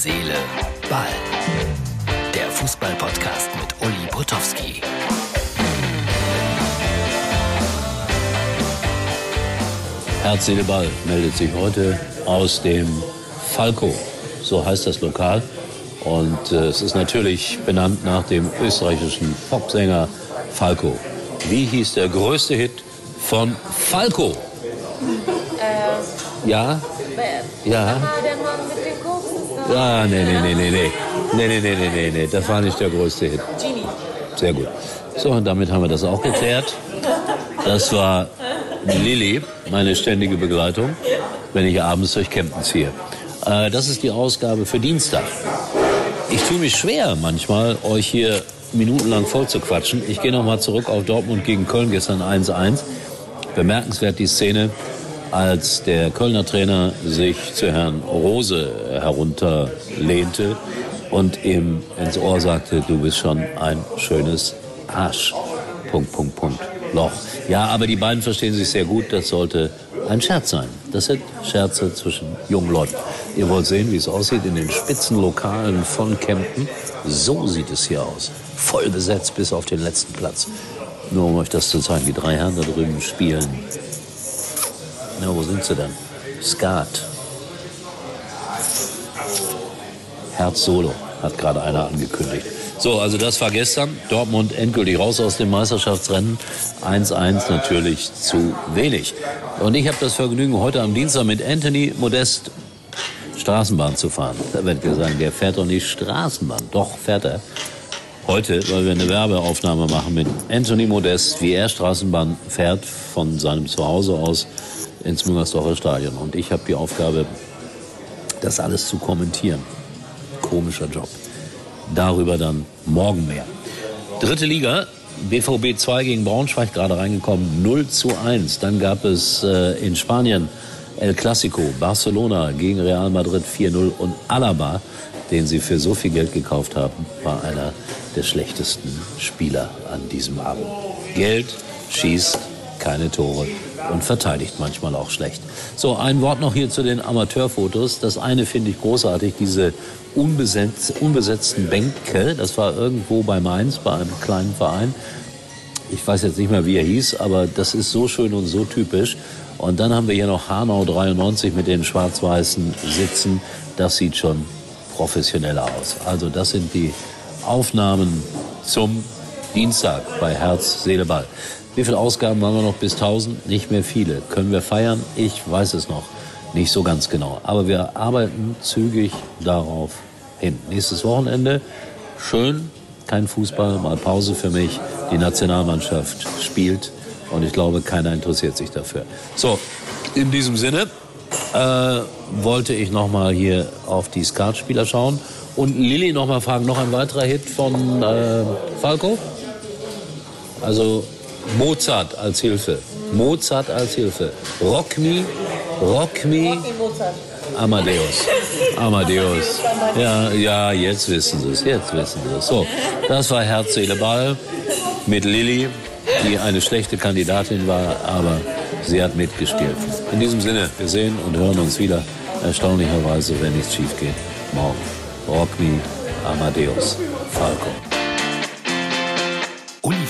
Seele, Ball. Der Fußball-Podcast mit Uli Potowski. Herz, Seele, Ball meldet sich heute aus dem Falco. So heißt das Lokal. Und äh, es ist natürlich benannt nach dem österreichischen Popsänger Falco. Wie hieß der größte Hit von Falco? Äh, Ja? Ja? Ah, der Mann mit den Ja, nee, nee, nee, nee, nee. Nee, nee, nee, nee, nee, nee. Das war nicht der größte Hit. Genie. Sehr gut. So, und damit haben wir das auch geklärt. Das war Lilly, meine ständige Begleitung, wenn ich abends durch Kempten ziehe. Äh, das ist die Ausgabe für Dienstag. Ich tue mich schwer manchmal, euch hier minutenlang voll zu quatschen. Ich gehe nochmal zurück auf Dortmund gegen Köln gestern 1-1. Bemerkenswert die Szene, als der Kölner Trainer sich zu Herrn Rose herunterlehnte und ihm ins Ohr sagte, du bist schon ein schönes Arsch. Punkt, Punkt, Punkt. Loch. Ja, aber die beiden verstehen sich sehr gut. Das sollte ein Scherz sein. Das sind Scherze zwischen jungen Leuten. Ihr wollt sehen, wie es aussieht in den Spitzenlokalen von Kempten. So sieht es hier aus. Voll besetzt bis auf den letzten Platz. Nur um euch das zu zeigen, die drei Herren da drüben spielen. Na, wo sind sie denn? Skat. Herz Solo hat gerade einer angekündigt. So, also das war gestern. Dortmund endgültig raus aus dem Meisterschaftsrennen. 1-1 natürlich zu wenig. Und ich habe das Vergnügen, heute am Dienstag mit Anthony Modest Straßenbahn zu fahren. Da ihr sagen, der fährt doch nicht Straßenbahn. Doch, fährt er. Heute, weil wir eine Werbeaufnahme machen mit Anthony Modest, wie er Straßenbahn fährt von seinem Zuhause aus ins Müngersdorfer Stadion. Und ich habe die Aufgabe, das alles zu kommentieren. Komischer Job. Darüber dann morgen mehr. Dritte Liga, BVB 2 gegen Braunschweig gerade reingekommen, 0 zu 1. Dann gab es äh, in Spanien El Clasico, Barcelona gegen Real Madrid 4-0 und Alaba, den sie für so viel Geld gekauft haben, war einer der schlechtesten Spieler an diesem Abend. Geld schießt keine Tore und verteidigt manchmal auch schlecht. So, ein Wort noch hier zu den Amateurfotos. Das eine finde ich großartig, diese unbesetz, unbesetzten Bänke. Das war irgendwo bei Mainz, bei einem kleinen Verein. Ich weiß jetzt nicht mehr, wie er hieß, aber das ist so schön und so typisch. Und dann haben wir hier noch Hanau 93 mit den schwarz-weißen Sitzen. Das sieht schon professioneller aus. Also das sind die Aufnahmen zum Dienstag bei Herz, Seele, Ball. Wie viele Ausgaben haben wir noch bis 1000? Nicht mehr viele. Können wir feiern? Ich weiß es noch nicht so ganz genau. Aber wir arbeiten zügig darauf hin. Nächstes Wochenende schön, kein Fußball, mal Pause für mich. Die Nationalmannschaft spielt und ich glaube, keiner interessiert sich dafür. So, in diesem Sinne äh, wollte ich noch mal hier auf die Skatspieler schauen und Lilly noch mal fragen, noch ein weiterer Hit von äh, Falco? Also Mozart als Hilfe. Mozart als Hilfe. Rock me, rock me. Amadeus. Amadeus. Ja, ja, jetzt wissen Sie es, jetzt wissen Sie es. So, das war Herz, Seele, Ball mit Lilly, die eine schlechte Kandidatin war, aber sie hat mitgespielt. In diesem Sinne, wir sehen und hören uns wieder, erstaunlicherweise, wenn nichts schief geht, morgen. Rock me, Amadeus, Falco.